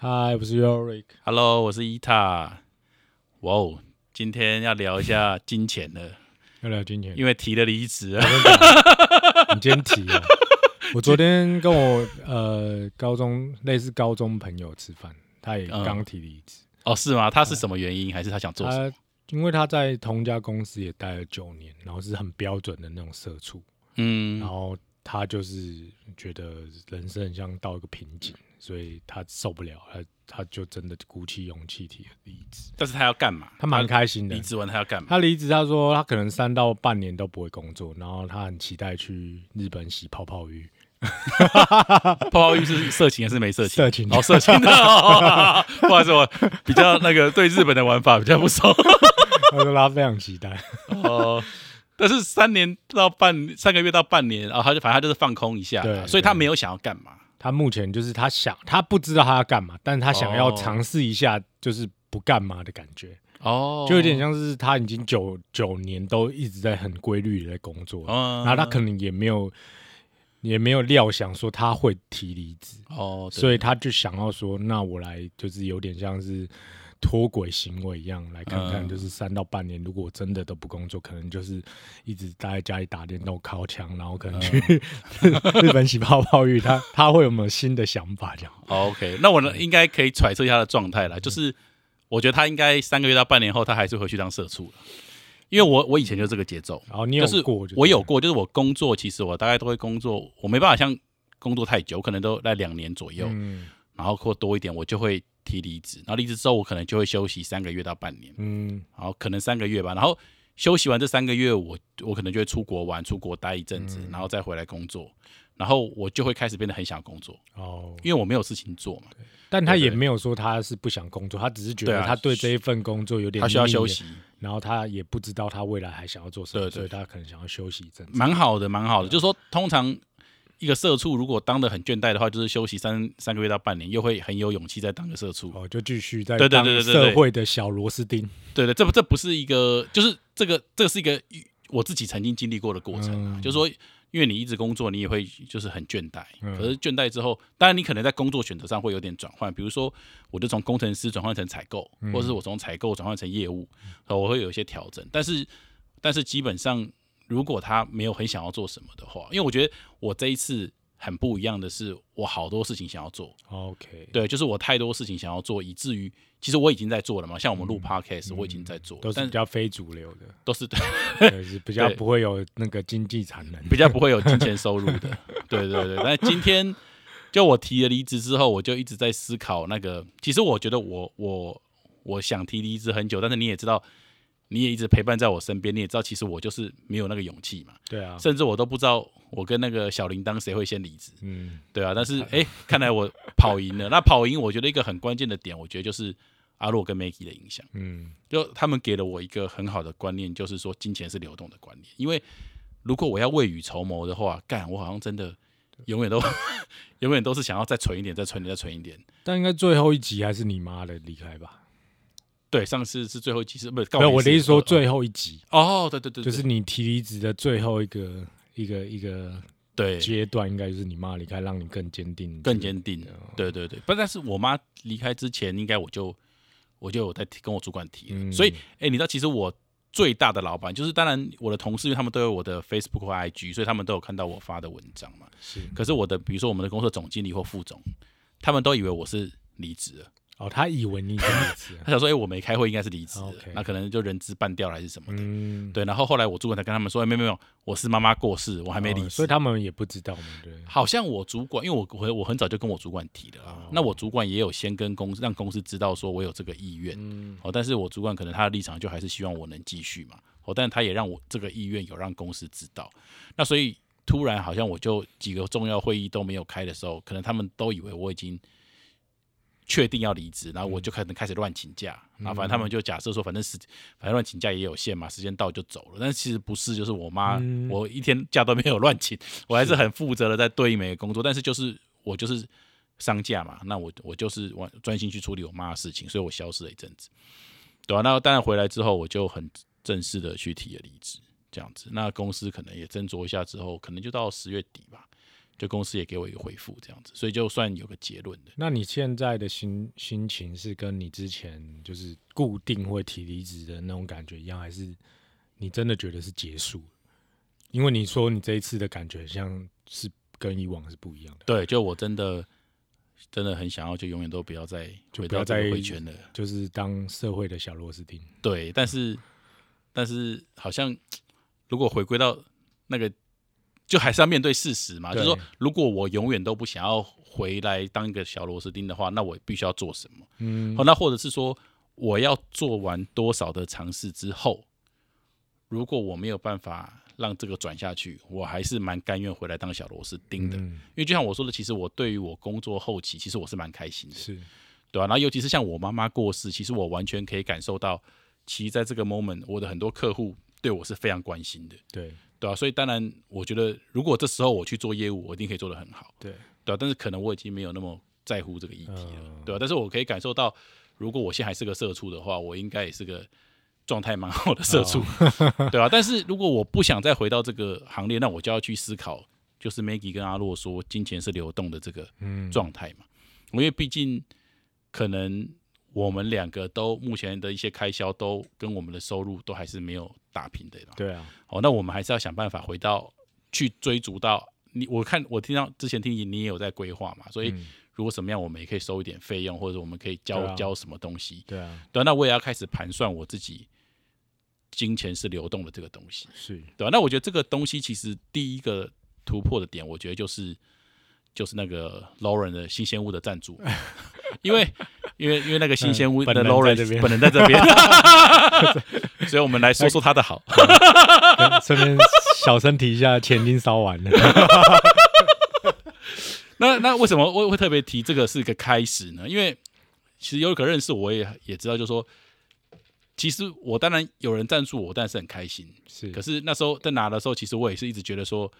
嗨，我是 Yorick。Hello，我是伊塔。哇哦，今天要聊一下金钱了，要聊金钱，因为提了离职啊。你今天提了。我昨天跟我呃高中类似高中朋友吃饭，他也嗯刚提离职。哦，是吗？他是什么原因？还是他想做什么？他因为他在同一家公司也待了九年，然后是很标准的那种社畜，嗯然，后他就是觉得人生很像到一个瓶颈，所以他受不了，他他就真的鼓起勇气提了离职。但是他要干嘛？他蛮开心的离，职完他要干嘛？他离职，他说他可能三到半年都不会工作，然后他很期待去日本洗泡泡浴。泡泡浴是色情还是没色情？色情哦，色情的。哦 不好意思，我比较那个对日本的玩法比较不熟。他说他非常期待，哦，但是三年到半三个月到半年，啊，他就反正他就是放空一下所以他没有想要干嘛。他目前就是他想，他不知道他要干嘛，但他想要哦。尝试一下，就是不干嘛的感觉，哦，就有点像是他已经九九年都一直在很规律的在工作，嗯，然后他可能也没有也没有料想说他会提离职，哦，对所以他就想要说，那我来就是有点像是脱轨行为一样，来看看，嗯。就是三到半年，如果我真的都不工作，可能就是一直待在家里打电动、靠墙，然后可能去、日本洗泡泡浴，他他会有没有新的想法？这样，哦 OK，那我呢应该可以揣测一下他的状态了，就是我觉得他应该三个月到半年后，他还是回去当社畜了，因为我我以前就是这个节奏，然后你有就是过我有过，就是我工作其实我大概都会工作，我没办法像工作太久，可能都在两年左右，嗯。然后或多一点，我就会提离职，然后离职之后我可能就会休息三个月到半年，嗯然后可能三个月吧，然后休息完这三个月，我我可能就会出国玩，出国待一阵子，嗯然后再回来工作，然后我就会开始变得很想工作，哦，因为我没有事情做嘛，但他也没有说他是不想工作，他只是觉得他对这一份工作有点他需要休息，然后他也不知道他未来还想要做什么，对对所以他可能想要休息一阵子。蛮好的，蛮好的。就是说，通常一个社畜如果当的很倦怠的话，就是休息三三个月到半年，又会很有勇气再当个社畜。哦，就继续在对对当社会的小螺丝钉。对对，这不这不是一个，就是这个这个是一个我自己曾经经历过的过程啊。嗯就是说，因为你一直工作，你也会就是很倦怠。嗯可是倦怠之后，当然你可能在工作选择上会有点转换，比如说，我就从工程师转换成采购，嗯或者是我从采购转换成业务，呃我会有一些调整。但是但是基本上，如果他没有很想要做什么的话，因为我觉得我这一次很不一样的是，我好多事情想要做。OK，对，就是我太多事情想要做，以至于其实我已经在做了嘛。像我们录 podcast，、我已经在做，嗯都是比较非主流的，都是比较不会有那个经济产能。比较不会有金钱收入的。对对对，但今天就我提了离职之后，我就一直在思考那个。其实我觉得我我我想提离职很久，但是你也知道，你也一直陪伴在我身边，你也知道，其实我就是没有那个勇气嘛。对啊，甚至我都不知道我跟那个小铃铛谁会先离职。嗯，对啊，但是哎、看来我跑赢了。那跑赢，我觉得一个很关键的点，我觉得就是阿洛跟 Maggie 的影响。嗯，就他们给了我一个很好的观念，就是说金钱是流动的观念。因为如果我要未雨绸缪的话，干我好像真的永远都 永远都是想要再存一点，再存一点，再存一点。但应该最后一集还是你妈的离开吧？对，上次是最后一集是不是？没有，我的意思说哦最后一集哦，对对对，对就是你提离职的最后一个一个一个对阶段，应该就是你妈离开，让你更坚定，更坚定。对对对，不，但是我妈离开之前，应该我就我就有在提跟我主管提了，嗯所以哎、你知道其实我。最大的老板就是，当然我的同事，因为他们都有我的 Facebook 或 IG，所以他们都有看到我发的文章嘛。是可是我的，比如说我们的公司的总经理或副总，他们都以为我是离职了。哦，他以为你已经离职了，他想说，哎、我没开会，应该是离职那可能就人资办掉了还是什么的。嗯，对，然后后来我主管才跟他们说，哎、没有没有，我是妈妈过世，我还没离职。哦所以他们也不知道嘛，对，好像我主管，因为我我我很早就跟我主管提了啊，那我主管也有先跟公司让公司知道说我有这个意愿，嗯。哦，但是我主管可能他的立场就还是希望我能继续嘛，哦，但是他也让我这个意愿有让公司知道，那所以突然好像我就几个重要会议都没有开的时候，可能他们都以为我已经确定要离职，然后我就可能开始乱请假，然后反正他们就假设说，反正时反正乱请假也有限嘛，时间到就走了，但是其实不是，就是我妈、嗯。我一天假都没有乱请，我还是很负责的在对应每个工作，但是就是我就是丧假嘛，那我我就是我专心去处理我妈的事情，所以我消失了一阵子，对啊，那当然回来之后，我就很正式的去提了离职，这样子。那公司可能也斟酌一下之后，可能就到十月底吧，就公司也给我一个回复，这样子，所以就算有个结论的。那你现在的心心情是跟你之前就是固定会提离职的那种感觉一样，还是你真的觉得是结束？因为你说你这一次的感觉像是跟以往是不一样的，对，就我真的真的很想要，就永远都不要再回到这就不要再个回圈了。就是当社会的小螺丝钉。对，但是但是好像 如果回归到那个，就还是要面对事实嘛。就是说，如果我永远都不想要回来当一个小螺丝钉的话，那我必须要做什么？嗯好，那或者是说，我要做完多少的尝试之后，如果我没有办法让这个转下去，我还是蛮甘愿回来当小螺丝钉的。嗯，因为就像我说的，其实我对于我工作后期，其实我是蛮开心的。是对啊，然后尤其是像我妈妈过世，其实我完全可以感受到，其实在这个 moment，我的很多客户对我是非常关心的，对对啊，所以当然，我觉得如果这时候我去做业务，我一定可以做得很好，对，对啊，但是可能我已经没有那么在乎这个议题了，嗯对啊，但是我可以感受到，如果我现在还是个社畜的话，我应该也是个状态蛮好的社畜，对啊，但是如果我不想再回到这个行列，那我就要去思考，就是 Maggie 跟阿洛说，金钱是流动的这个嗯，状态嘛。因为毕竟可能我们两个都目前的一些开销都跟我们的收入都还是没有打平的嘛。对啊，哦，那我们还是要想办法回到去追逐到你。我看我听到之前听你你也有在规划嘛，所以嗯如果什么样我们也可以收一点费用，或者我们可以教、对啊教什么东西。对啊，对啊、那我也要开始盘算我自己金钱是流动的这个东西。是对吧、那我觉得这个东西其实第一个突破的点，我觉得就是就是那个 Lauren 的新鲜物的赞助，因为因为因为那个新鲜屋的嗯本人在这边 所以我们来说说他的好。顺便小声提一下，钱已经烧完了。那那为什么我会特别提这个是一个开始呢？因为其实有可认识我也也知道，就是说，其实我当然有人赞助我，但是很开心。是，可是那时候在拿的时候，其实我也是一直觉得说，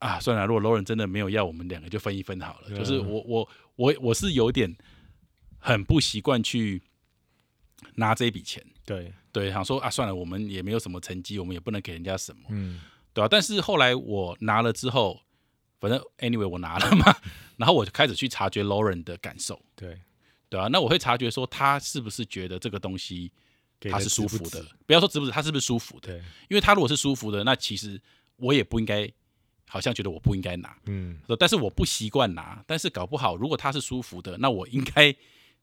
啊，算了，如果 Lauren 真的没有要，我们两个就分一分好了。嗯就是我我我我是有点很不习惯去拿这笔钱，对，对，想说啊，算了，我们也没有什么成绩，我们也不能给人家什么，嗯，对吧、但是后来我拿了之后，反正 anyway 我拿了嘛，然后我就开始去察觉 Lauren 的感受，对，对啊，那我会察觉说他是不是觉得这个东西他是舒服的值，不要说值不值，他是不是舒服的？对，因为他如果是舒服的，那其实我也不应该，好像觉得我不应该拿，嗯，但是我不习惯拿，但是搞不好如果他是舒服的，那我应该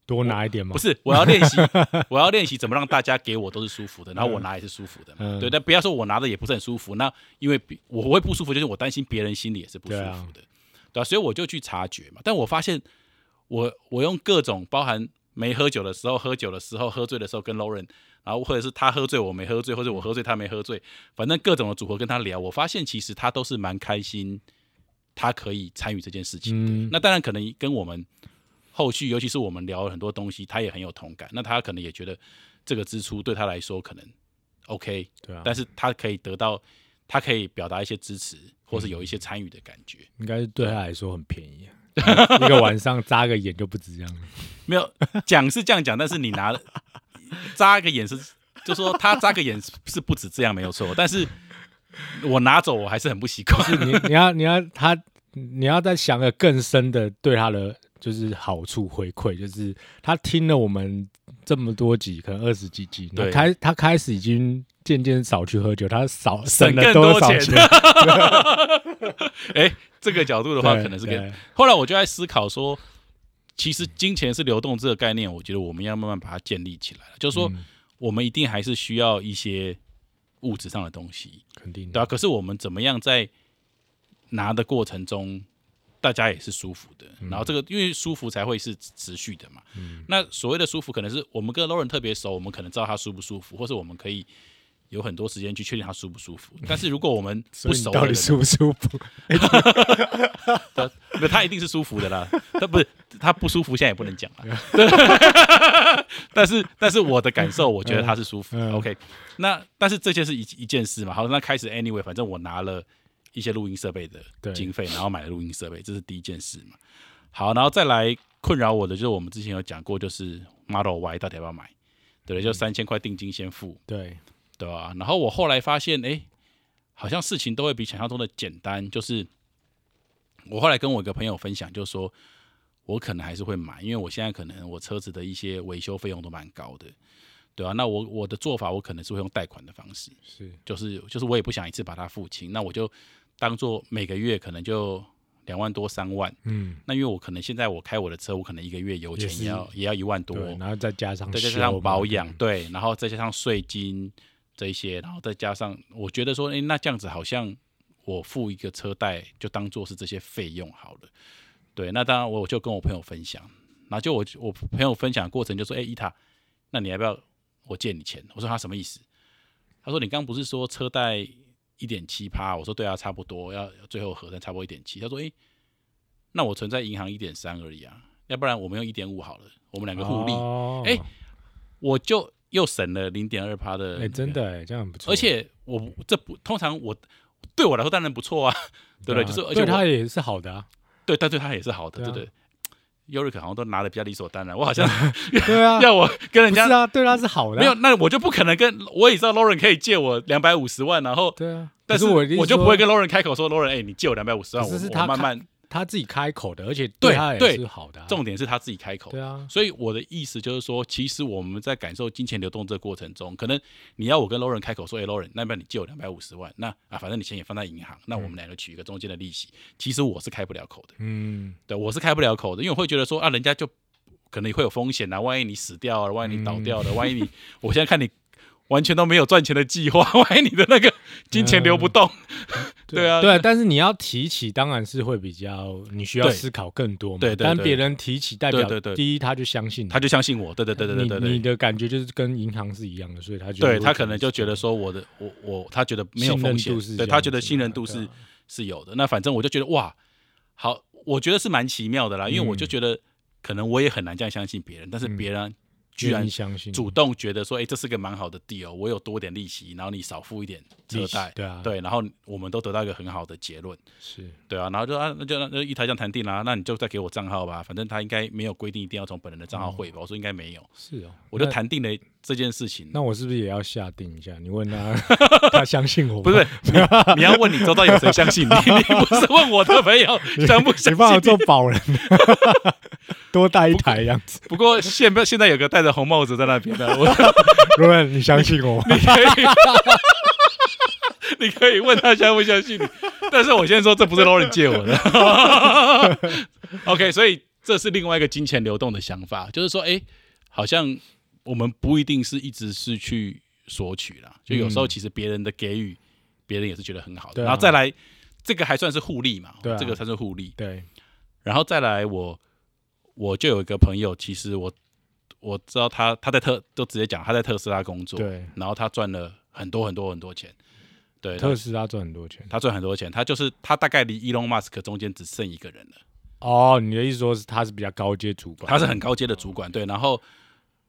多拿一点吗。不是我要练习，我要练习怎么让大家给我都是舒服的，然后我拿也是舒服的嘛，嗯。对，但不要说我拿的也不是很舒服，那因为我会不舒服，就是我担心别人心里也是不舒服的，对啊，所以我就去察觉嘛，但我发现我我用各种包含没喝酒的时候、喝酒的时候、喝醉的时候跟 Lauren，然后或者是他喝醉我没喝醉，或者我喝醉他没喝醉，反正各种的组合跟他聊，我发现其实他都是蛮开心，他可以参与这件事情的。嗯，那当然可能跟我们后续，尤其是我们聊了很多东西，他也很有同感。那他可能也觉得这个支出对他来说可能 OK，对啊，但是他可以得到，他可以表达一些支持，或是有一些参与的感觉。应该是对他来说很便宜啊，一个晚上扎个眼就不止这样了。没有讲是这样讲，但是你拿了扎个眼是，就说他扎个眼是不止这样没有错，但是我拿走我还是很不习惯。你你要你要他你要再想个更深的对他的就是好处回馈，就是他听了我们这么多集，可能二十几集，开他开始已经渐渐少去喝酒，他少省省了更多少钱？哎、这个角度的话，对可能是跟对后来我就在思考说，其实金钱是流动这个概念，我觉得我们要慢慢把它建立起来了。就是说，嗯我们一定还是需要一些物质上的东西，肯定的对啊。可是我们怎么样在拿的过程中，大家也是舒服的，然后这个因为舒服才会是持续的嘛。嗯那所谓的舒服，可能是我们跟 Lauren 特别熟，我们可能知道他舒不舒服，或是我们可以。有很多时间去确定他舒不舒服，但是如果我们不熟到底熟，舒不舒服？没有，他一定是舒服的啦。他不是他不舒服，现在也不能讲了。但是但是我的感受，我觉得他是舒服 OK，那但是这些是一一件事嘛。好，那开始 anyway，反正我拿了一些录音设备的经费，然后买了录音设备，这是第一件事嘛。好，然后再来困扰我的就是我们之前有讲过，就是 Model Y 到底要不要买？对，就三千块定金先付，对，对吧、然后我后来发现，哎，好像事情都会比想象中的简单，就是我后来跟我一个朋友分享，就说我可能还是会买，因为我现在可能我车子的一些维修费用都蛮高的，对啊，那我我的做法，我可能是会用贷款的方式，是。就是就是我也不想一次把它付清，那我就当做每个月可能就两万多三万。嗯，那因为我可能现在我开我的车，我可能一个月油钱要也要一万多，然后再加上再加上保养，对对，然后再加上税金这一些，然后再加上我觉得说，诶，那这样子好像我付一个车贷就当做是这些费用好了。对，那当然我就跟我朋友分享，然后就我我朋友分享的过程就说，诶，伊塔，那你要不要我借你钱？我说他什么意思？他说你刚刚不是说车贷一点七趴？我说对啊，差不多要最后核算差不多一点七。他说，诶，那我存在银行一点三而已啊，要不然我们用一点五好了，我们两个互利。哦哎我就又省了零点二趴的、哎，真，的哎，这样很不错。而且我这不通常我对我来说当然不错啊，对不对？啊就是而且他也是好的啊，对但对他也是好的，对啊对不对？优瑞克好像都拿的比较理所当然，我好像 对啊，要我跟人家不是啊，对他是好的啊，没有，那我就不可能跟我也知道 Lauren 可以借我两百五十万，然后对啊，但是我我就不会跟 Lauren 开口说 Lauren，哎、你借我两百五十万，我是是他我慢慢。他自己开口的，而且对他也对是好的啊，重点是他自己开口，对啊，所以我的意思就是说，其实我们在感受金钱流动这个过程中，可能你要我跟 Lauren 开口说，哎、l a u r e n 那边你借我两百五十万，那啊，反正你钱也放在银行，那我们两个取一个中间的利息。其实我是开不了口的，嗯，对我是开不了口的，因为我会觉得说啊，人家就可能会有风险啊，万一你死掉了，万一你倒掉了，万一你，我现在看你完全都没有赚钱的计划，万一你的那个金钱流不动，对啊。对，但是你要提起，当然是会比较，你需要思考更多嘛。对对对但别人提起，代表第一他就相信，他就相信我，对对对对对对你你。的感觉就是跟银行是一样的，所以他就对他可能就觉得得说我的我我他觉得没有风险。是，对他觉得信任度是啊。是有的。那反正我就觉得哇，好，我觉得是蛮奇妙的啦，因为我就嗯。觉得可能我也很难这样相信别人，但是嗯。别人居然相信。主动觉得说，哎、这是个蛮好的 deal，我有多点利息，然后你少付一点车利息贷，对啊，对，然后我们都得到一个很好的结论，是。对啊，然后就啊，那就那就一台这样谈定啦、那你就再给我账号吧，反正他应该没有规定一定要从本人的账号汇吧，我说应该没有，是哦，我就谈定了这件事情。那我是不是也要下定一下？你问他，他相信我吗？不是 你，你要问你周遭有谁相信你，你不是问我的朋友相不相你帮我做保人，多带一台这样子。不过现在现在有个戴着红帽子在那边的，我罗文，你相信我吗？你可以，你可以问他相不相信你。但是我先说，这不是 Lauren 借我的。OK，所以这是另外一个金钱流动的想法，就是说，哎、好像我们不一定是一直是去索取啦，就有时候嗯其实别人的给予，别人也是觉得很好的。啊然后再来，这个还算是互利嘛，对啊这个才是互利。对，然后再来我，我就有一个朋友，其实我我知道他他在特都直接讲他在特斯拉工作，对，然后他赚了很多很多很多钱，对，特斯拉赚很多钱。他赚很多钱，他就是他大概离 Elon Musk 中间只剩一个人了，哦，你的意思说是他是比较高阶主管？他是很高阶的主管，对，然后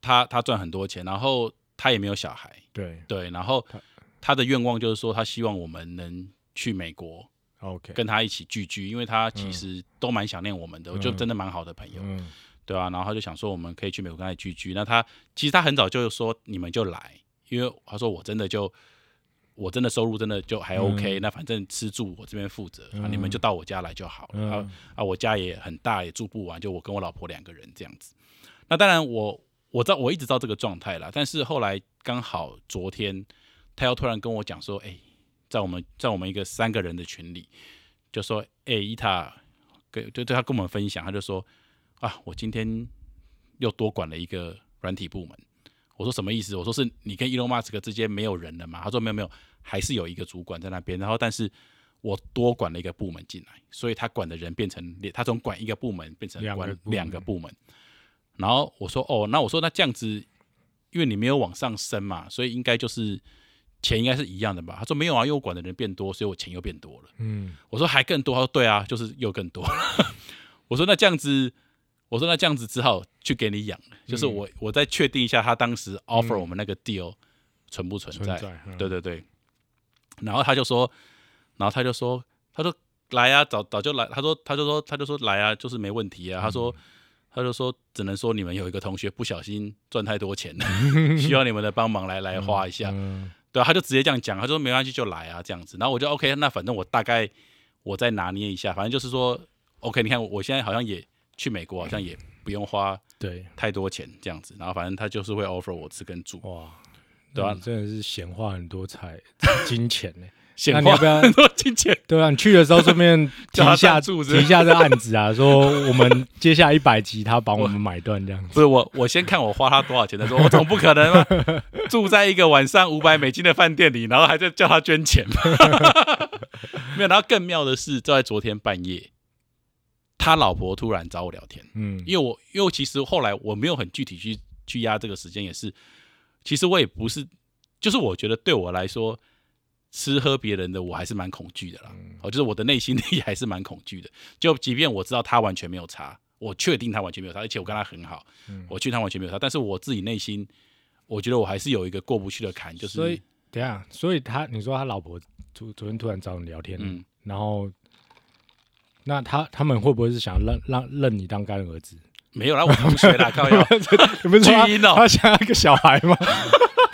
他他赚很多钱，然后他也没有小孩，对。对，然后他他的愿望就是说他希望我们能去美国，OK，跟他一起聚聚，因为他其实都蛮想念我们的，嗯。就真的蛮好的朋友，嗯。对啊，然后他就想说我们可以去美国跟他聚聚。那他其实他很早就说你们就来，因为他说我真的就我真的收入真的就还 OK，、那反正吃住我这边负责、啊，嗯你们就到我家来就好了。啊嗯。啊，我家也很大，也住不完，就我跟我老婆两个人这样子。那当然我我知道我一直知道这个状态啦，但是后来刚好昨天他又突然跟我讲说，哎、在我们在我们一个三个人的群里，就说，哎、伊塔跟就对他跟我们分享，他就说啊，我今天又多管了一个软体部门。我说什么意思？我说是你跟 Elon Musk 之间没有人了嘛？他说没有没有，还是有一个主管在那边。然后但是我多管了一个部门进来，所以他管的人变成他从管一个部门变成管两个部门两个部门。然后我说哦，那我说那这样子，因为你没有往上升嘛，所以应该就是钱应该是一样的吧？他说没有啊，因为我管的人变多，所以我钱又变多了。嗯，我说还更多，他说对啊，就是又更多。我说那这样子，我说那这样子只好去给你养了，就是嗯我我再确定一下他当时 offer 我们那个 deal 存不存在。存在，嗯对对对。然后他就说，然后他就说，他说来啊，早早就来。他说他就说他就说来啊，就是没问题啊。他说他就说只能说你们有一个同学不小心赚太多钱了，需要你们的帮忙来来花一下。嗯对啊，他就直接这样讲，他说没关系就来啊这样子，然后我就 OK，那反正我大概我再拿捏一下，反正就是说，OK，你看我现在好像也去美国，好像也不用花对，太多钱这样子，然后反正他就是会 offer 我吃跟住，哇，对啊真的是闲话很多财 金钱呢。显不要化很多金钱。对啊，你去的时候顺便提一下赞助是不是提一下这案子啊，说我们接下来一百集他帮我们买断这样子。不是我，我先看我花他多少钱再说。我总不可能嘛，住在一个晚上五百美金的饭店里，然后还在叫他捐钱吧？没有。然后更妙的是，就在昨天半夜，他老婆突然找我聊天，嗯，因为我因为其实后来我没有很具体去去压这个时间，也是，其实我也不是，就是我觉得对我来说，吃喝别人的我还是蛮恐惧的啦。哦，就是我的内心 里还是蛮恐惧的。就即便我知道他完全没有差，我确定他完全没有差，而且我跟他很好，我确定他完全没有差，但是我自己内心，我觉得我还是有一个过不去的坎，就是所以等一下，所以他你说他老婆昨昨天突然找你聊天，嗯，然后那他他们会不会是想让让认你当干儿子？没有啦，我同学啦，靠腰，你不是巨婴哦他想要一个小孩吗？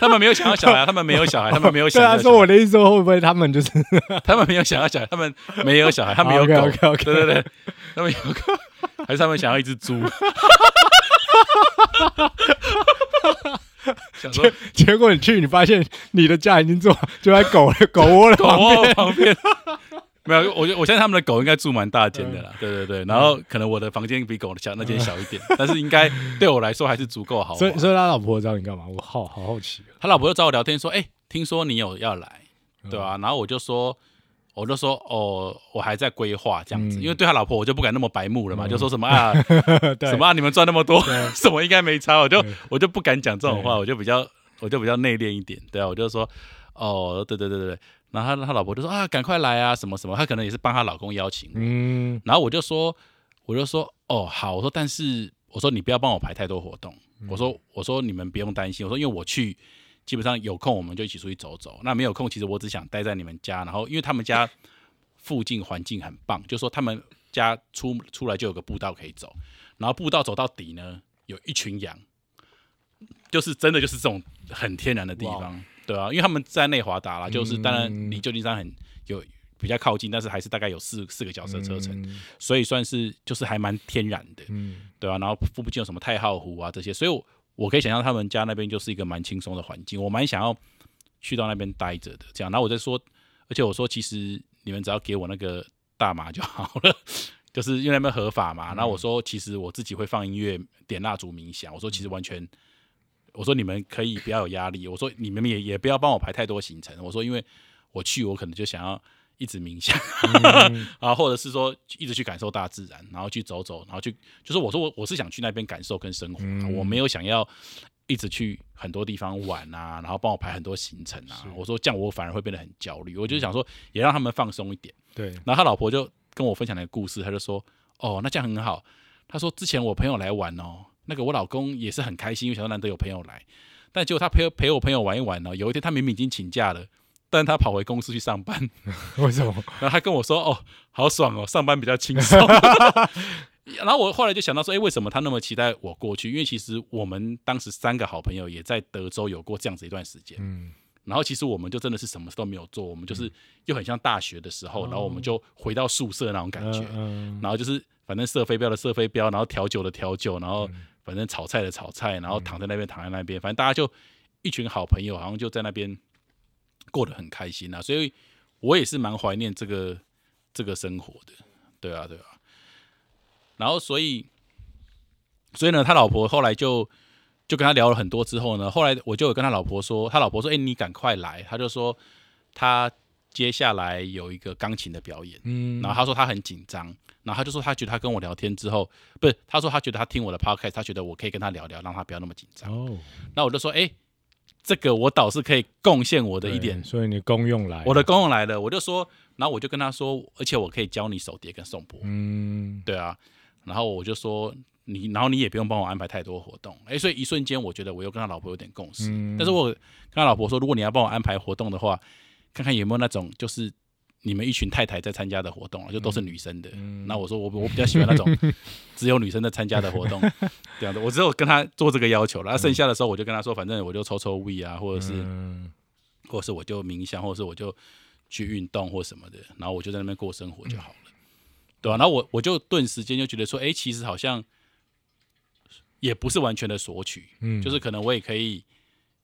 他们没有想要小孩，他们没有小孩，他们没有对啊，想要小孩。说我的意思说会不会他们就是 他们没有想要小孩，他们没有小孩，他们有狗。对对对，他们有狗，还是他们想要一只猪？想说结果你去，你发现你的家已经做就在狗的狗窝的狗旁边，窝旁边。没有，我觉得我相信他们的狗应该住蛮大间的啦，对对对，然后可能我的房间比狗的小那间小一点，但是应该对我来说还是足够好所。以所以他老婆找你干嘛？我好好好奇。啊。他老婆就找我聊天说：“哎、听说你有要来，对吧、然后我就说，我就说，哦，我还在规划这样子，嗯。因为对他老婆我就不敢那么白目了嘛，就说什么啊，什么、啊、你们赚那么多，对。什么应该没差，我就我就不敢讲这种话，我就比较我就比较内敛一点，对啊，我就说，哦，对对对对对，然后他他老婆就说啊，赶快来啊，什么什么，他可能也是帮她老公邀请，嗯。然后我就说，我就说，哦，好，我说，但是我说你不要帮我排太多活动，我说，我说你们不用担心，我说因为我去，基本上有空我们就一起出去走走，那没有空，其实我只想待在你们家，然后因为他们家 附近环境很棒，就说他们家出出来就有个步道可以走，然后步道走到底呢，有一群羊，就是真的就是这种很天然的地方，对啊，因为他们在内华达啦，就是当然离旧金山很有比较靠近，但是还是大概有四四个小时的车程，嗯所以算是就是还蛮天然的，嗯对啊，然后附近有什么太浩湖啊这些，所以我我可以想象他们家那边就是一个蛮轻松的环境，我蛮想要去到那边待着的。这样，然后我在说，而且我说其实你们只要给我那个大麻就好了，就是因为那边合法嘛。然后我说其实我自己会放音乐、点蜡烛、冥想。我说其实完全，我说你们可以不要有压力。我说你们也也不要帮我排太多行程。我说因为我去我可能就想要一直冥想。嗯 啊，或者是说一直去感受大自然，然后去走走，然后去就是我说我我是想去那边感受跟生活我没有想要一直去很多地方玩啊，然后帮我排很多行程啊。我说这样我反而会变得很焦虑，我就想说也让他们放松一点。对，然后他老婆就跟我分享了一个故事，他就说哦，那这样很好。他说之前我朋友来玩哦，那个我老公也是很开心，因为想说难得有朋友来，但结果他陪陪我朋友玩一玩呢，有一天他明明已经请假了。但他跑回公司去上班，为什么？然后他跟我说：“哦，好爽哦，上班比较轻松。”然后我后来就想到说：“哎，为什么他那么期待我过去？因为其实我们当时三个好朋友也在德州有过这样子一段时间。嗯然后其实我们就真的是什么事都没有做，我们就是又很像大学的时候，然后我们就回到宿舍那种感觉。嗯然后就是反正射飞镖的射飞镖，然后调酒的调酒，然后反正炒菜的炒菜，然后躺在那边躺在那边，反正大家就一群好朋友，好像就在那边过得很开心啊。所以我也是蛮怀念这个这个生活的，对啊，对啊。然后所以所以呢，他老婆后来就就跟他聊了很多之后呢，后来我就有跟他老婆说，他老婆说：“哎、你赶快来。”他就说他接下来有一个钢琴的表演。嗯然后他说他很紧张，然后他就说他觉得他跟我聊天之后，不是他说他觉得他听我的 podcast，他觉得我可以跟他聊聊，让他不要那么紧张。哦那我就说，哎、这个我倒是可以贡献我的一点，所以你公用来我的功用来了。我就说，然后我就跟他说，而且我可以教你手碟跟颂钵，嗯对啊。然后我就说你，然后你也不用帮我安排太多活动，哎、所以一瞬间我觉得我又跟他老婆有点共识。嗯但是我跟他老婆说，如果你要帮我安排活动的话，看看有没有那种就是你们一群太太在参加的活动啊，就都是女生的。嗯。那我说我我比较喜欢那种 只有女生在参加的活动，这样的。我只有跟他做这个要求了，那剩下的时候我就跟他说，反正我就抽抽 V 啊，或者是、嗯。或者是我就冥想，或者是我就去运动或什么的，然后我就在那边过生活就好了，对吧、然后我我就顿时间就觉得说，哎，其实好像也不是完全的索取，嗯，就是可能我也可以，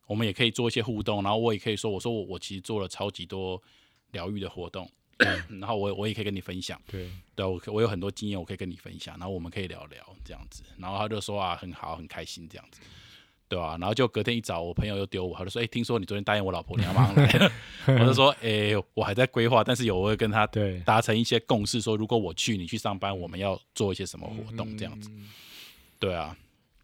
我们也可以做一些互动，然后我也可以说，我说我我其实做了超级多疗愈的活动，然后我我也可以跟你分享，对，对啊我我有很多经验，我可以跟你分享，然后我们可以聊聊这样子，然后他就说啊，很好，很开心这样子。对吧、然后就隔天一早，我朋友又丢我，他就说：“哎、听说你昨天答应我老婆，你要马上来。”我就说：“哎、我还在规划，但是有我会跟他对，达成一些共识，说如果我去，你去上班，我们要做一些什么活动这样子。对啊，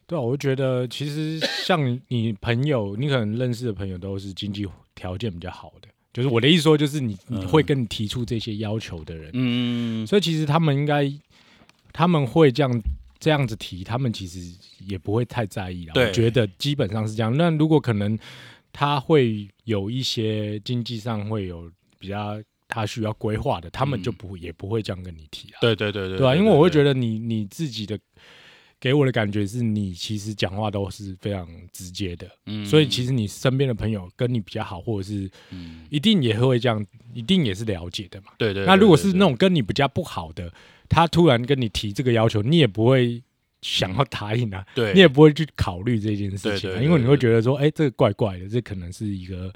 对啊，我觉得其实像你朋友，你可能认识的朋友都是经济条件比较好的，就是我的意思说，就是你你嗯会跟你提出这些要求的人，嗯，所以其实他们应该他们会这样这样子提，他们其实也不会太在意啦。对我觉得基本上是这样。那如果可能，他会有一些经济上会有比较他需要规划的，他们就不会、也不会这样跟你提啊。对对对对对啊，因为我会觉得，得你你自己的给我的感觉是你其实讲话都是非常直接的，嗯所以其实你身边的朋友跟你比较好，或者是嗯，一定也会这样，一定也是了解的嘛。对对。那如果是那种跟你比较不好的，他突然跟你提这个要求，你也不会想要答应啊，对，你也不会去考虑这件事情、因为你会觉得说，哎、这个怪怪的，这可能是一个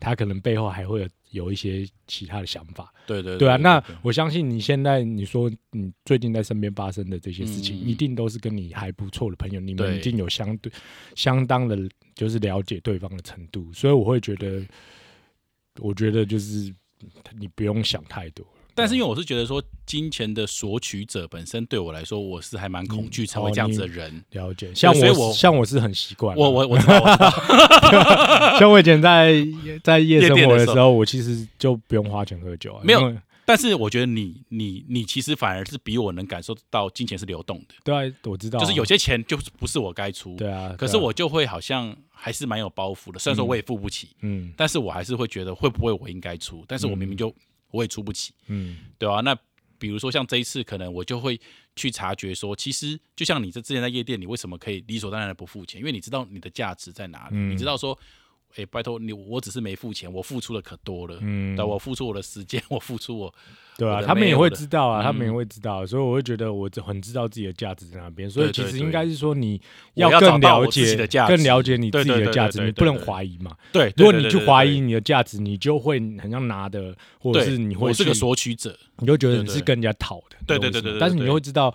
他可能背后还会有有一些其他的想法。对对对啊，那我相信你现在你说你最近在身边发生的这些事情，嗯一定都是跟你还不错的朋友，你们对已经有相对相当的，就是了解对方的程度，所以我会觉得，我觉得就是你不用想太多。但是因为我是觉得说，金钱的索取者本身对我来说，我是还蛮恐惧成为这样子的人。了解，像我我像我是很习惯啊，我我我知道，我知道，像我以前在在夜生活的时候，我其实就不用花钱喝酒啊，没有但是我觉得你你你其实反而是比我能感受到金钱是流动的，对啊，我知道啊，就是有些钱就是不是我该出，对啊，可是我就会好像还是蛮有包袱的，虽然说我也付不起，嗯。但是我还是会觉得会不会我应该出，但是我明明就我也出不起，嗯。对吧、那比如说像这一次，可能我就会去察觉说，其实就像你这之前在夜店，你为什么可以理所当然的不付钱？因为你知道你的价值在哪里，嗯。你知道说，哎、拜托你，我只是没付钱，我付出的可多了。嗯，对，我付出我的时间，我付出我，对啊，他们也会知道啊，嗯他们也会知道，所以我会觉得我很知道自己的价值在哪边，所以其实应该是说你要更了解己的价更了解你自己的价值，你不能怀疑嘛。对，如果你去怀疑，你的价值，你就会很像拿的，或者是你会是个索取者，你就觉得你是跟人家讨的，对对对对对但是你就会知道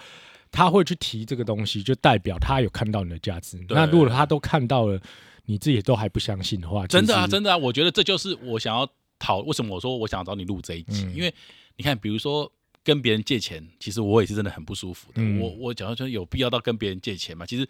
他会去提这个东西，就代表他有看到你的价值。那如果他都看到了，你自己都还不相信的话，真的啊，真的啊，我觉得这就是我想要讨，为什么我说我想要找你录这一集，嗯因为你看，比如说。跟别人借钱，其实我也是真的很不舒服的。嗯我我讲说有必要到跟别人借钱嘛？其实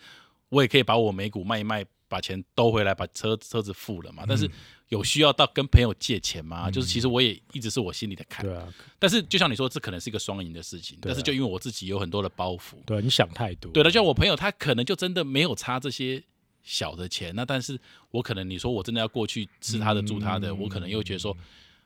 我也可以把我美股卖一卖，把钱兜回来，把车车子付了嘛。但是有需要到跟朋友借钱吗？就是其实我也一直是我心里的坎。对啊，但是就像你说，这可能是一个双赢的事情。啊但是就因为我自己有很多的包袱，对啊，你想太多。对了，就像我朋友，他可能就真的没有差这些小的钱，那但是我可能你说我真的要过去吃他的住他的，嗯我可能又觉得说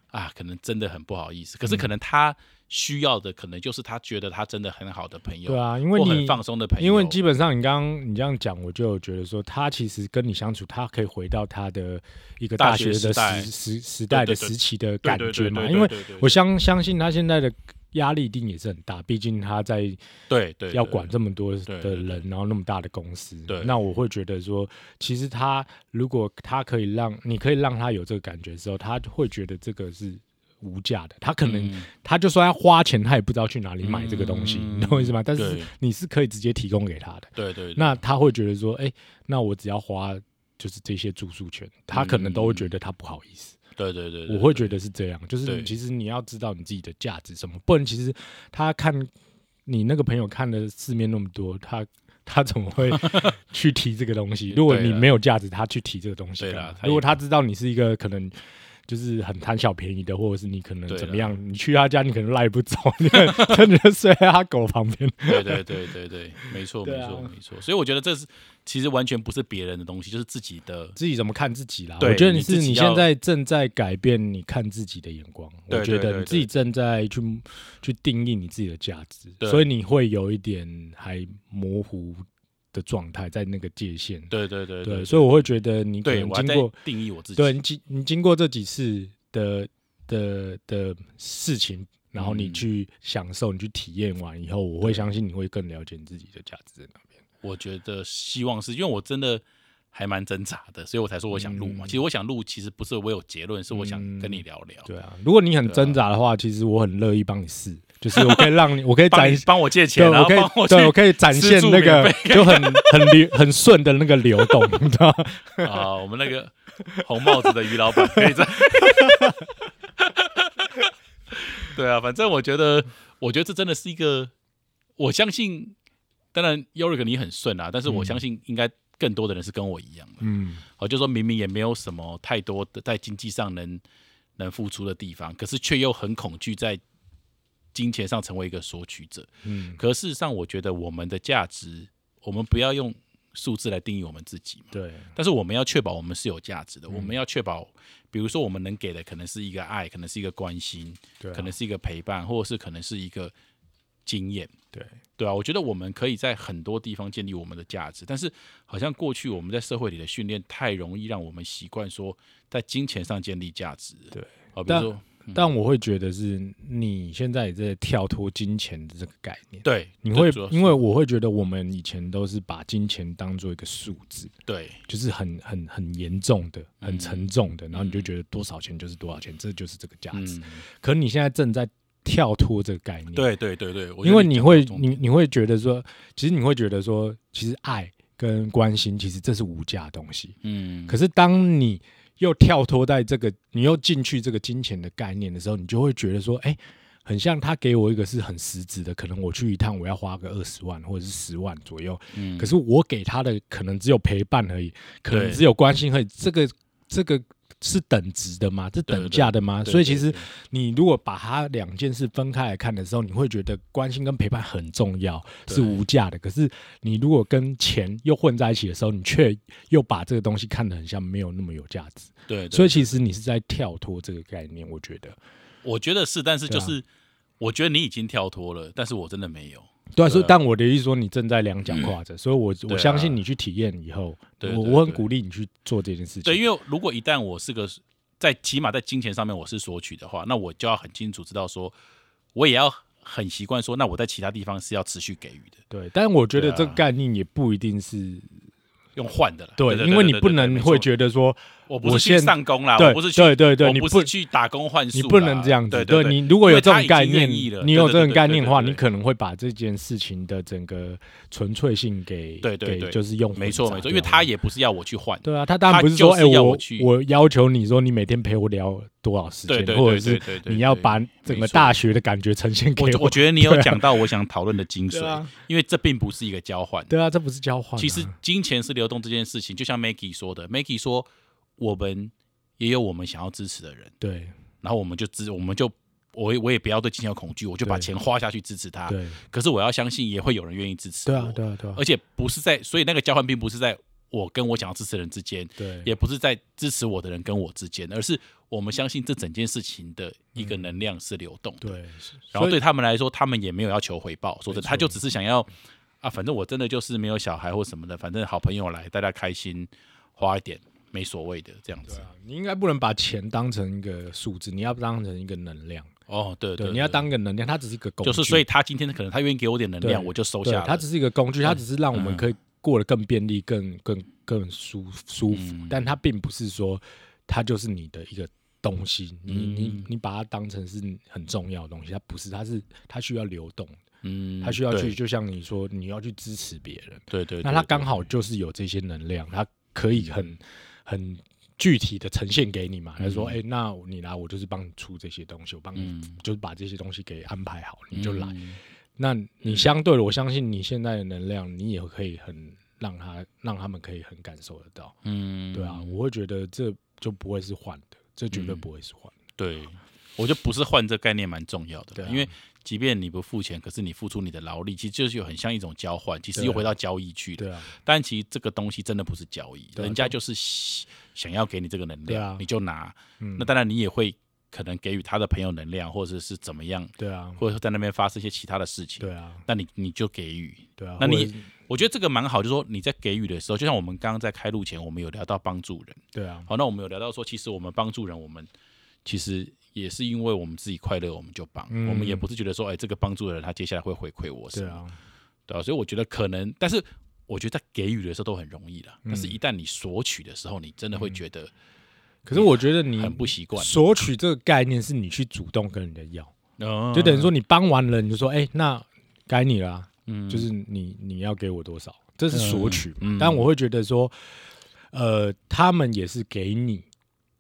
啊，可能真的很不好意思。可是可能他需要的，可能就是他觉得他真的很好的朋友，对啊，因为你很放松的朋友，因为基本上你刚刚你这样讲，我就觉得说，他其实跟你相处，他可以回到他的一个大学的时时时时代的时期的感觉嘛。因为我相相信他现在的压力一定也是很大，毕竟他在对对要管这么多的人，然后那么大的公司。对那我会觉得说，其实他如果他可以让你可以让他有这个感觉的时候，他会觉得这个是。无价的，他可能、嗯他就算要花钱，他也不知道去哪里买这个东西，嗯你懂我意思吗？但是你是可以直接提供给他的，对对，对那他会觉得说，哎、那我只要花就是这些住宿权，他可能都会觉得他不好意思。对对对，对我会觉得是这样，就是其实你要知道你自己的价值什么，不然其实他看你那个朋友看的世面那么多，他他怎么会 去提这个东西？如果你没有价值，他去提这个东西如果他知道你是一个可能。就是很贪小便宜的，或者是你可能怎么样？你去他家，你可能赖不走，你可能 真的睡在他狗旁边。对对对对对，没错 没错没错，所以我觉得这是其实完全不是别人的东西，就是自己的。自己怎么看自己啦？我觉得你是你现在正在改变你看自己的眼光。我觉得你自己正在去去定义你自己的价值，所以你会有一点还模糊的状态在那个界限。对对对对，所以我会觉得你可能经过定义我自己。对你经你经过这几次的的的事情，然后你嗯去享受，你去体验完以后，我会相信你会更了解你自己的价值在哪边。我觉得希望是因为我真的还蛮挣扎的，所以我才说我想录嘛。嗯其实我想录，其实不是我有结论，是我想跟你聊聊，对啊，如果你很挣扎的话，其实我很乐意帮你试，就是我可以让你，我可以 展帮你，帮我借对，钱，然我可以对我可以展现那个就很很流很顺的那个流动，你知道吗？啊，我们那个红帽子的于老板可以在。对啊，反正我觉得，我觉得这真的是一个，我相信，当然 Yorick 你很顺啊，但是我嗯相信应该更多的人是跟我一样的。嗯，哦，就说明明也没有什么太多的在经济上能能付出的地方，可是却又很恐惧在金钱上成为一个索取者。嗯，可事实上，我觉得我们的价值，我们不要用数字来定义我们自己嘛。对，但是我们要确保我们是有价值的，嗯我们要确保，比如说我们能给的可能是一个爱，可能是一个关心，对啊，可能是一个陪伴，或者是可能是一个经验。对，对啊，我觉得我们可以在很多地方建立我们的价值，但是好像过去我们在社会里的训练太容易让我们习惯说在金钱上建立价值。对，啊，比如说，但我会觉得是你现在也在跳脱金钱的这个概念。对，你会因为我会觉得我们以前都是把金钱当做一个数字，对就是很很很严重的、很嗯沉重的，然后你就觉得多少钱就是多少钱，这就是这个价值。嗯，可你现在正在跳脱这个概念，，对对对对，因为你会你你会觉得说，其实你会觉得说，其实爱跟关心，其实这是无价的东西。嗯，可是当你又跳脱在这个，你又进去这个金钱的概念的时候，你就会觉得说，哎、很像他给我一个是很实质的，可能我去一趟我要花个二十万或者是十万左右，嗯可是我给他的可能只有陪伴而已，可能只有关心而已。这个这个是等值的吗？是等价的吗？对所以其实你如果把它两件事分开来看的时候，你会觉得关心跟陪伴很重要，是无价的。可是你如果跟钱又混在一起的时候，你却又把这个东西看得很像没有那么有价值。对，对所以其实你是在跳脱这个概念，我觉得。我觉得是，但是就是我觉得你已经跳脱了，但是我真的没有。对所以但我的意思说，你正在两脚跨着，所以我我相信你去体验以后，对对我我很鼓励你去做这件事情。对，因为如果一旦我是个在起码在金钱上面我是索取的话，那我就要很清楚知道说，我也要很习惯说，那我在其他地方是要持续给予的，对，但我觉得这个概念也不一定是用换的了。对，因为你不能会觉得说，我不是去上工啦，对我不是去，对对对你不是去打工换数，你不能这样子。对对，你如果有这种概念你有这种概念的话，你可能会把这件事情的整个纯粹性给给对对对就是用没错没错，因为他也不是要我去换，对啊，他当然不是说，哎、我我要求你说你每天陪我聊多少时间，或者是你要把整个大学的感觉呈现给我我觉得你有 讲到我想讨论的精髓，啊，因为这并不是一个交换。对啊，这不是交换啊、其实金钱是流动这件事情，就像 Maggie 说的，Maggie 说我们也有我们想要支持的人，对。然后我们就支，我们就我也我也不要对金钱有恐惧，我就把钱花下去支持他。对。可是我要相信，也会有人愿意支持我。对啊，对啊，对啊，而且不是在，所以那个交换并不是在我跟我想要支持的人之间，对。也不是在支持我的人跟我之间，而是我们相信这整件事情的一个能量是流动的。对，然后对他们来说，他们也没有要求回报，说真的，他就只是想要啊，反正我真的就是没有小孩或什么的，反正好朋友来，大家开心花一点没所谓的这样子。啊，你应该不能把钱当成一个数字，你要当成一个能量。哦，对对，对，你要当一个能量，它只是一个工具。就是，所以他今天可能他愿意给我点能量，我就收下了。它只是一个工具，它只是让我们嗯可以过得更便利、更更更舒舒服，嗯。但它并不是说它就是你的一个东西，你你嗯。你把它当成是很重要的东西，它不是，它是它需要流动，嗯，它需要去，就像你说，你要去支持别人，对对，那它刚好就是有这些能量，它可以很很具体的呈现给你嘛。他说：“嗯哎、那你来，我就是帮你出这些东西，我帮你、嗯就是把这些东西给安排好，你就来。嗯那你相对的，我相信你现在的能量，你也可以很让他让他们可以很感受得到。嗯，对啊，我会觉得这就不会是换的，这绝对嗯不会是换的。对，我觉得不是换这概念蛮重要的对啊，因为即便你不付钱，可是你付出你的劳力，其实就是有很像一种交换，其实又回到交易去了。对啊，但其实这个东西真的不是交易，啊人家就是喜想要给你这个能量，啊你就拿。嗯，那当然你也会可能给予他的朋友能量，或者是怎么样，对啊，或者说在那边发生一些其他的事情。对啊，那你你就给予。对啊。那你我觉得这个蛮好，就是说你在给予的时候，就像我们刚刚在开路前，我们有聊到帮助人。对啊，好，那我们有聊到说，其实我们帮助人，我们其实也是因为我们自己快乐，我们就帮，嗯我们也不是觉得说，哎，这个帮助的人他接下来会回馈我什么，对啊，对啊，所以我觉得可能，但是我觉得在给予的时候都很容易啦，但是嗯。一旦你索取的时候，你真的会觉得可是我觉得你很不习惯，索取这个概念是你去主动跟人家要，嗯。就等于说，你帮完了，你就说，哎，那该你了啊，嗯。就是你你要给我多少，这是索取。但我会觉得说，呃，他们也是给你，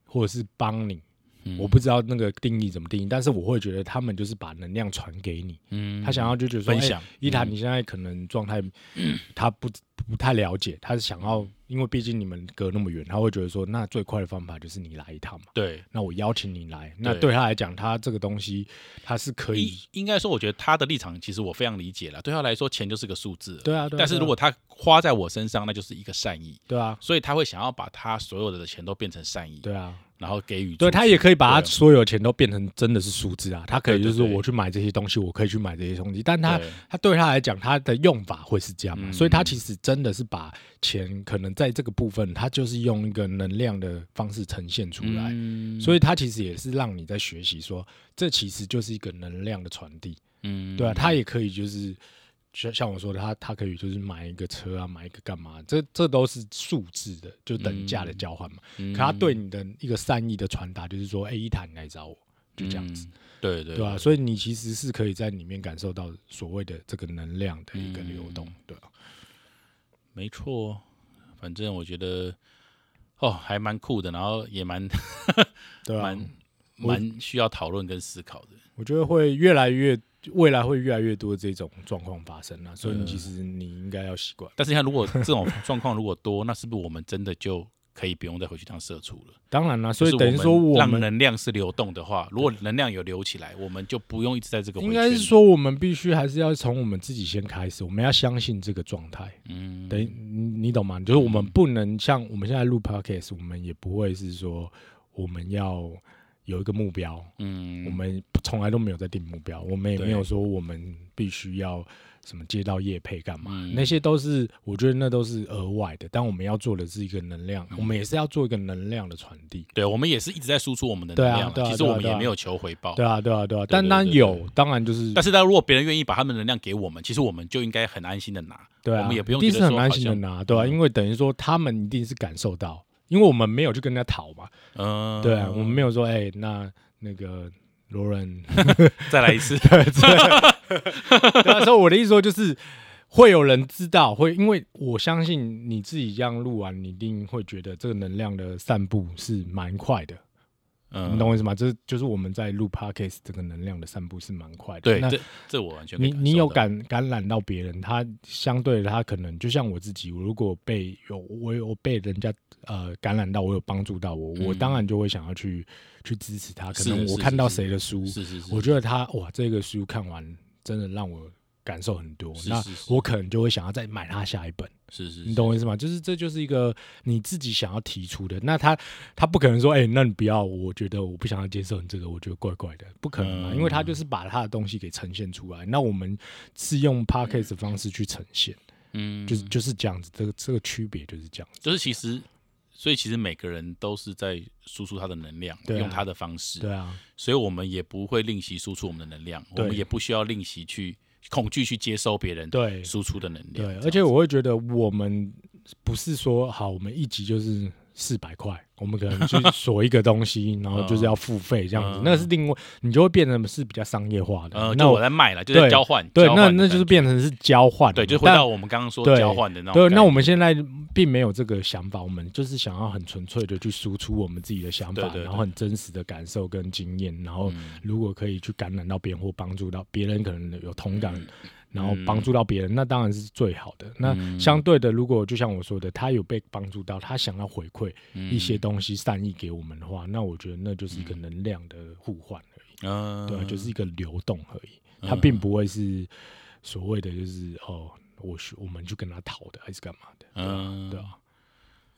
或者是帮你，嗯。我不知道那个定义怎么定义，但是我会觉得他们就是把能量传给你，嗯。他想要就觉得分享。伊塔，嗯。你现在可能状态他不不太了解，他是想要，因为毕竟你们隔那么远，他会觉得说，那最快的方法就是你来一趟嘛。对。那我邀请你来，那对。对他来讲，他这个东西他是可以应，该说，我觉得他的立场其实我非常理解了。对他来说，钱就是个数字，对啊，对啊。对啊。但是如果他花在我身上，那就是一个善意，对啊，所以他会想要把他所有的钱都变成善意，对啊，然后给予。对他也可以把他所有钱都变成真的是数字啊，他可以就是说我去买这些东西，我可以去买这些东西，但他对。他对他来讲，他的用法会是这样嘛，嗯。所以他其实真的是把钱可能在这个部分，他就是用一个能量的方式呈现出来，嗯。所以他其实也是让你在学习说，这其实就是一个能量的传递，嗯。对啊，他也可以就是。像像我说的，他他可以就是买一个车啊，买一个干嘛？这这都是数字的，就等价的交换嘛。嗯可他对你的一个善意的传达，就是说，哎、伊塔，你来找我，就这样子，嗯对对对吧、所以你其实是可以在里面感受到所谓的这个能量的一个流动，嗯对吧、没错，反正我觉得哦还蛮酷的，然后也蛮对啊蛮，蛮需要讨论跟思考的。我觉得会越来越，未来会越来越多这种状况发生啊，所以其实你应该要习惯。但是你看，如果这种状况如果多，那是不是我们真的就可以不用再回去当社畜了？当然啦、所以等于说我让们能量是流动的话，如果能量有流起来，我们就不用一直在这个回应该是说，我们必须还是要从我们自己先开始，我们要相信这个状态。嗯，等你懂吗？就是我们不能像我们现在录 podcast，我们也不会是说我们要有一个目标，嗯，我们从来都没有在定目标，我们也没有说我们必须要什么接到业配干嘛，嗯那些都是我觉得那都是额外的。但我们要做的是一个能量，我们也是要做一个能量的传递。对，我们也是一直在输出我们的能量啊。对啊其实我们也没有求回报。对啊，对啊，对啊。对但当然对对有，当然就是，但是，但如果别人愿意把他们能量给我们，其实我们就应该很安心的拿。对啊，我们也不用一定觉是很安心的拿，对吧、嗯因为等于说他们一定是感受到，因为我们没有去跟人家讨嘛，嗯，对啊，我们没有说，哎、那那个罗伦，再来一次。对啊，所以我的意思说就是会有人知道，会因为我相信你自己这样录完，你一定会觉得这个能量的散布是蛮快的，嗯，你懂我意思吗？这就是我们在录 podcast 这个能量的散布是蛮快的。对，那这这我完全你你有感感染到别人，他相对的他可能就像我自己，我如果被有我有被人家呃感染到，我有帮助到我，我嗯当然就会想要去去支持他。可能我看到是是是谁的书，是是是，我觉得他哇，这个书看完真的让我感受很多，那是是。是我可能就会想要再买他下一本，是是，你懂我意思吗？就是这就是一个你自己想要提出的，那他他不可能说，哎、那你不要，我觉得我不想要接受你这个，我觉得怪怪的，不可能嘛，嗯。因为他就是把他的东西给呈现出来，那我们是用 podcast 的方式去呈现，嗯，就是就是这样子，这个这个区别就是这样子，就是其实，所以其实每个人都是在输出他的能量，用他的方式，对啊，所以我们也不会吝惜输出我们的能量，我们也不需要吝惜去恐惧去接收别人对输出的能量。对，而且我会觉得我们不是说好，我们一集就是四百块，我们可能去 锁一个东西，然后就是要付费这样子，嗯。那是另外，你就会变成是比较商业化的。呃，那就我在卖了，就是交换，对，那那就是变成是交换，对，就回但到我们刚刚说对交换的那种对，那我们现在并没有这个想法，我们就是想要很纯粹的去输出我们自己的想法，然后很真实的感受跟经验，然后嗯。如果可以去感染到别人或帮助到别人，可能有同感，然后嗯。帮助到别人，那当然是最好的。那嗯。相对的，如果就像我说的，他有被帮助到，他想要回馈嗯一些东西、善意给我们的话，那我觉得那就是一个能量的互换而已，嗯，对啊，就是一个流动而已，嗯。它并不会是所谓的就是哦，我去我们去跟他讨的还是干嘛的，嗯，对啊。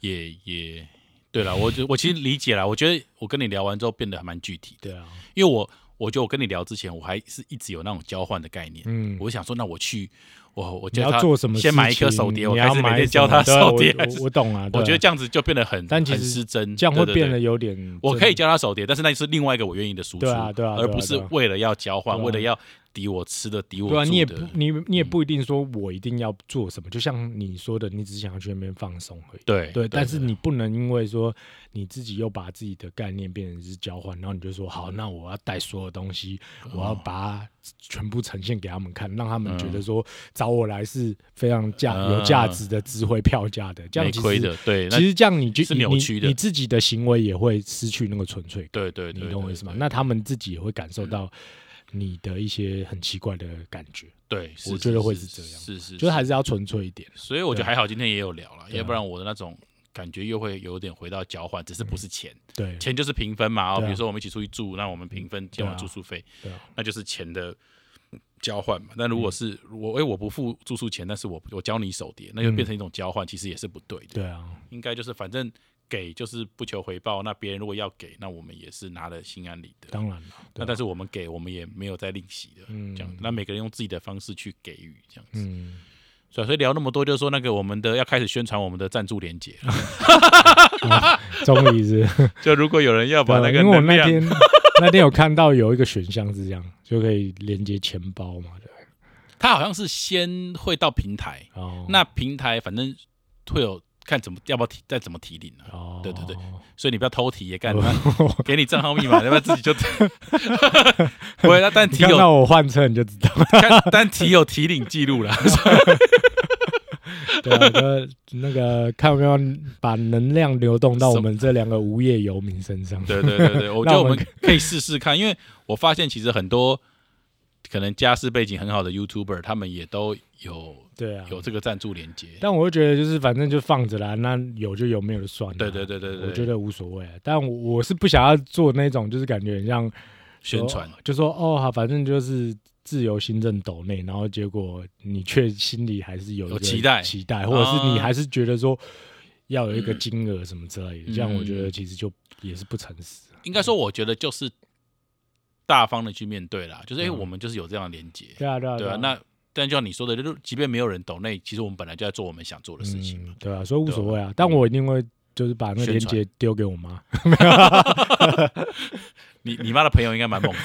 也也对了，我就我其实理解了，我觉得我跟你聊完之后变得还蛮具体的，对啊，因为我我觉得我跟你聊之前，我还是一直有那种交换的概念。嗯，我想说，那我去，我我你叫他要做什么？先买一颗手碟，我开始每天教他手碟。我懂啊，我觉得这样子就变得很，但其实很失真，这样会变得有点，我可以教他手碟，但是那是另外一个我愿意的输出，对啊对啊而不是为了要交换，为了要抵我吃的，抵我对啊，你也。不你你也不一定说我一定要做什么，就像你说的，你只想要去那边放松而已。对对，但是你不能因为说你自己又把自己的概念变成是交换，然后你就说好，那我要带所有东西，我要把它全部呈现给他们看，让他们觉得说找我来是非常价嗯有价值的，值回票价的，这样其实亏的，对，其实这样你就是你扭曲的你自己的行为也会失去那个纯粹感，对对对，对你懂我意思吗？那他们自己也会感受到你的一些很奇怪的感觉，对，是我觉得会是是这样。是是，就是还是。要纯粹一点。所以我觉得还好，今天也有聊了，要不然我的那种感觉又会有点回到交换，只是不是钱，对。钱就是平分嘛。哦，比如说我们一起出去住，那我们平分交换对啊住宿费，对啊，那就是钱的交换嘛。但如果是我哎我不付住宿钱，但是我我教你手碟，那就变成一种交换，其实也是不对的。对啊，应该就是反正给就是不求回报，那别人如果要给，那我们也是拿了心安理得。当然了。那但是我们给，我们也没有在吝惜的，嗯这样。那每个人用自己的方式去给予，这样子。嗯，所以所以聊那么多，就是说那个我们的要开始宣传我们的赞助连接，终于是 就如果有人要把那个因为我，那天那天有看到有一个选项是这样，就可以连接钱包嘛，对。他好像是先会到平台，哦，那平台反正会有看怎么要不要提，再怎么提领啊。哦，对对对所以你不要偷提也干，给你账号密码，要不要自己就 不会。那但提有那我换车你就知道，看但提有提领记录了，对啊，就那个看有没有把能量流动到我们这两个无业游民身上。对对对对，我觉得我们可以试试看，因为我发现其实很多可能家世背景很好的 YouTuber，他们也都有对啊，有这个赞助连接。但我会觉得就是反正就放着啦，那有就有，没有就算了。对对对对对我觉得无所谓啊。但我我是不想要做那种就是感觉很像宣传就说哦好，反正就是自由新政斗内，然后结果你却心里还是有期待期待，或者是你啊还是觉得说要有一个金额什么之类的，这样我觉得嗯其实就也是不诚实。应该说，我觉得就是大方的去面对啦，就是哎、诶嗯我们就是有这样的连接，对啊对啊对啊。那但就像你说的，就是即便没有人懂，那，其实我们本来就在做我们想做的事情嘛嗯。对啊，所以无所谓啊。但我一定会就是把那个链接丢给我妈，你你妈的朋友应该蛮猛 的。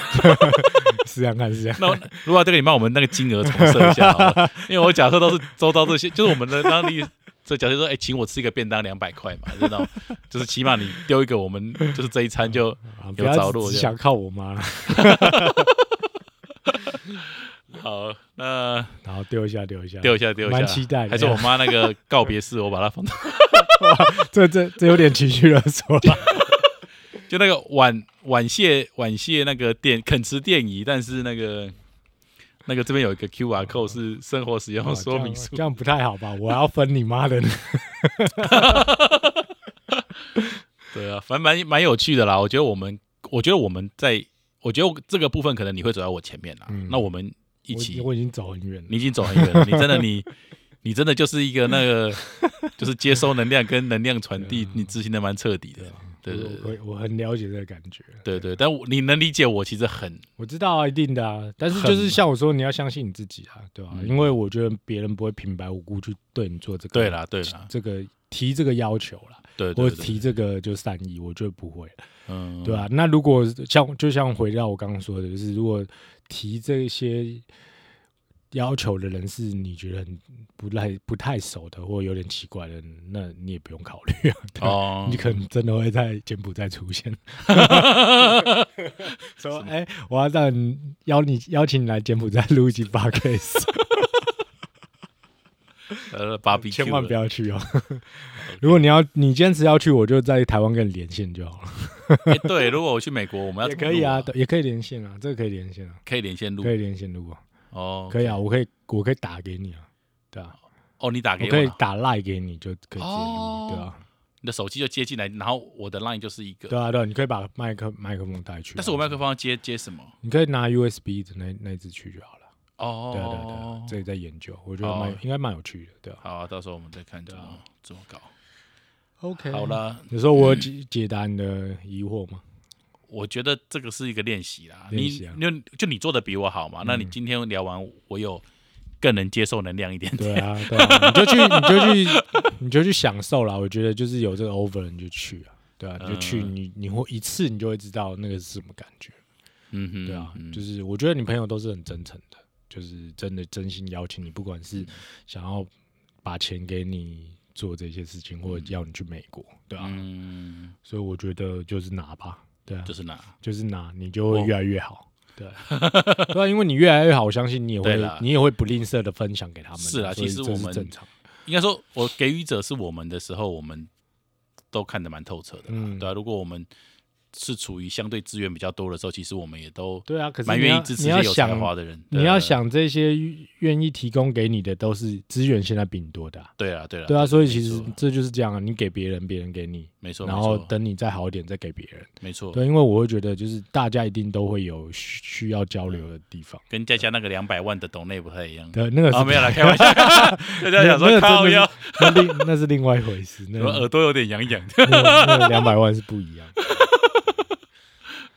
试看看是这样。那如果这个你帮我们那个金额重设一下好了，因为我假设都是周遭这些，就是我们的当地。所以 假设说，哎、请我吃一个便当两百块嘛，知道，就是起码你丢一个，我们就是这一餐就啊不要着落这样只想靠我妈啦，好。那然后丢一下丢一下丢一下，丢一下，蛮期待的还是我妈那个告别式，我把它放到 这这这有点情绪勒索了。就那个婉婉谢婉谢那个电肯吃电仪，但是那个那个这边有一个 Q R code 是生活使用哦说明书这样，这样不太好吧？我要分你妈的。对啊，反正蛮蛮有趣的啦。我觉得我们，我觉得我们在，我觉得这个部分可能你会走在我前面啦。嗯那我们一起我，我已经走很远了。你已经走很远了，你真的你。你真的就是一个那个，就是接收能量跟能量传递，你执行的蛮彻底的。对对对我我我很了解这个感觉。对对，但我你能理解我其实很我知道啊，一定的啊。但是就是像我说，你要相信你自己啊，对吧、嗯因为我觉得别人不会平白无故去对你做这个，对啦对啦，这个提这个要求啦，对对对，或者提这个就善意，我觉得不会。嗯，对啊，那如果像就像回到我刚刚说的，就是如果提这些要求的人是你觉得很不太不太熟的，或有点奇怪的，那你也不用考虑啊。对吧？哦，你可能真的会在柬埔寨出现，说：“哎、我要让你邀你邀请你来柬埔寨录一集 podcast，呃芭比，千万不要去哦。如果你要你坚持要去，我就在台湾跟你连线就好了，哎，对，如果我去美国，我们要可以啊，也可以连线啊，这个可以连线啊，可以连线录可以连线录啊。”哦，可以啊，我可以我可以打给你啊，对啊，哦，你打给我，我可以打赖给你，就可以直接对啊，你的手机就接进来，然后我的 line 就是一个，对啊，对啊，你可以把麦克麦克风带去啊，但是我麦克风要接接什么？你可以拿 USB 的那那一只去就好了，哦，对啊对啊对啊，这里在研究，我觉得哦。蛮应该蛮有趣的，对啊。好啊，到时候我们再看怎么对啊。怎么搞。，OK，好，了，你说我有解解答你的疑惑吗？我觉得这个是一个练习啦。你练习啊。就就你做的比我好嘛，那你嗯今天聊完，我有更能接受能量一点。点。对啊，对啊，你就去，你就去，你就去享受啦。我觉得就是有这个 over，你就去啊，对啊，你就去，嗯你你会一次你就会知道那个是什么感觉，嗯哼，对啊，嗯就是我觉得你朋友都是很真诚的，就是真的真心邀请你，不管是想要把钱给你做这些事情，或者要你去美国，对啊，嗯，所以我觉得就是拿吧，对啊，就是拿。就是拿，你就会越来越好。对，对啊，因为你越来越好，我相信你也会啦，你也会不吝啬的分享给他们啊。是啦所以这其实我们正常。应该说，我给予者是我们的时候，我们都看得蛮透彻的啦，嗯对啊。如果我们是处于相对资源比较多的时候，其实我们也都对啊，可是蛮愿意支持你要有才想，华的人。你要想这些愿意提供给你的都是资源，现在比你多的啊、对啊，对啊，对啊，所以其实这就是这样啊，你给别人，别人给你，没错，然后等你再好一点再给别人。没错，对，因为我会觉得就是大家一定都会有需需要交流的地方。跟佳佳那个两百万的董内不太一样。对，那个是啊，没有啦，开玩笑。大家想说那另那是另外一回事，那 我耳朵有点痒痒。两百万是不一样。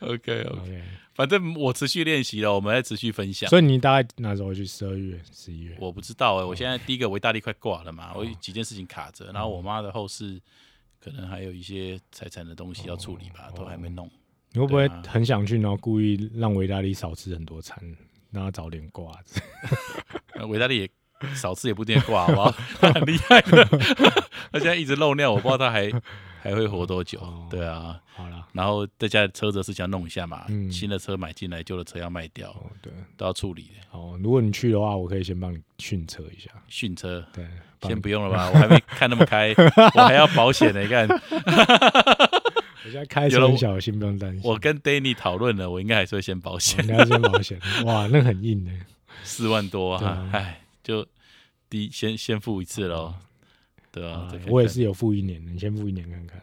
OK，OK，反正我持续练习了，我们再持续分享。所以你大概哪时候去？十二月、十一月？我不知道哎、我现在第一个维大利快挂了嘛，我有几件事情卡着，然后哦我妈的后事可能还有一些财产的东西要处理吧，都还没弄。你会不会很想去，然后故意让维大利少吃很多餐，让他早点挂？呃 维大利也少吃也不一定挂，好不好？他 很厉害的，他现在一直漏尿，我不知道他还还会活多久哦。对啊，好了，然后在家的车子的事情要弄一下嘛，嗯新的车买进来，旧的车要卖掉，哦对，都要处理的。哦，如果你去的话，我可以先帮你训车一下。训车对，先不用了吧，我还没看那么开，我还要保险呢。你看，我现在开车很小心，不用担心。我跟 Danny 讨论了，我应该还是会先保哦险你，要先保险，哇，那很硬的。四万多啊哎，就第一先先付一次喽，对啊我也是有付一年的，你先付一年看看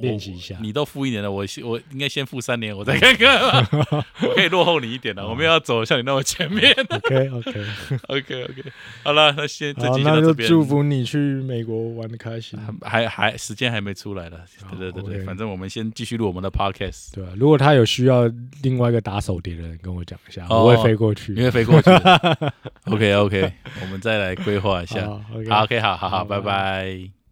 练习一下。你都付一年了，我先我应该先付三年，我再看看。我可以落后你一点了，我没有要走像你那么前面。OK OK，OK OK，好了，那先这那就到这边。祝福你去美国玩的开心。还还时间还没出来了，对对对对，反正我们先继续录我们的 Podcast，对啊，如果他有需要另外一个打手碟的人，跟我讲一下，哦我会飞过去。因为飞过去。OK OK，我们再来规划一下。好，OK，好，OK，好好拜拜。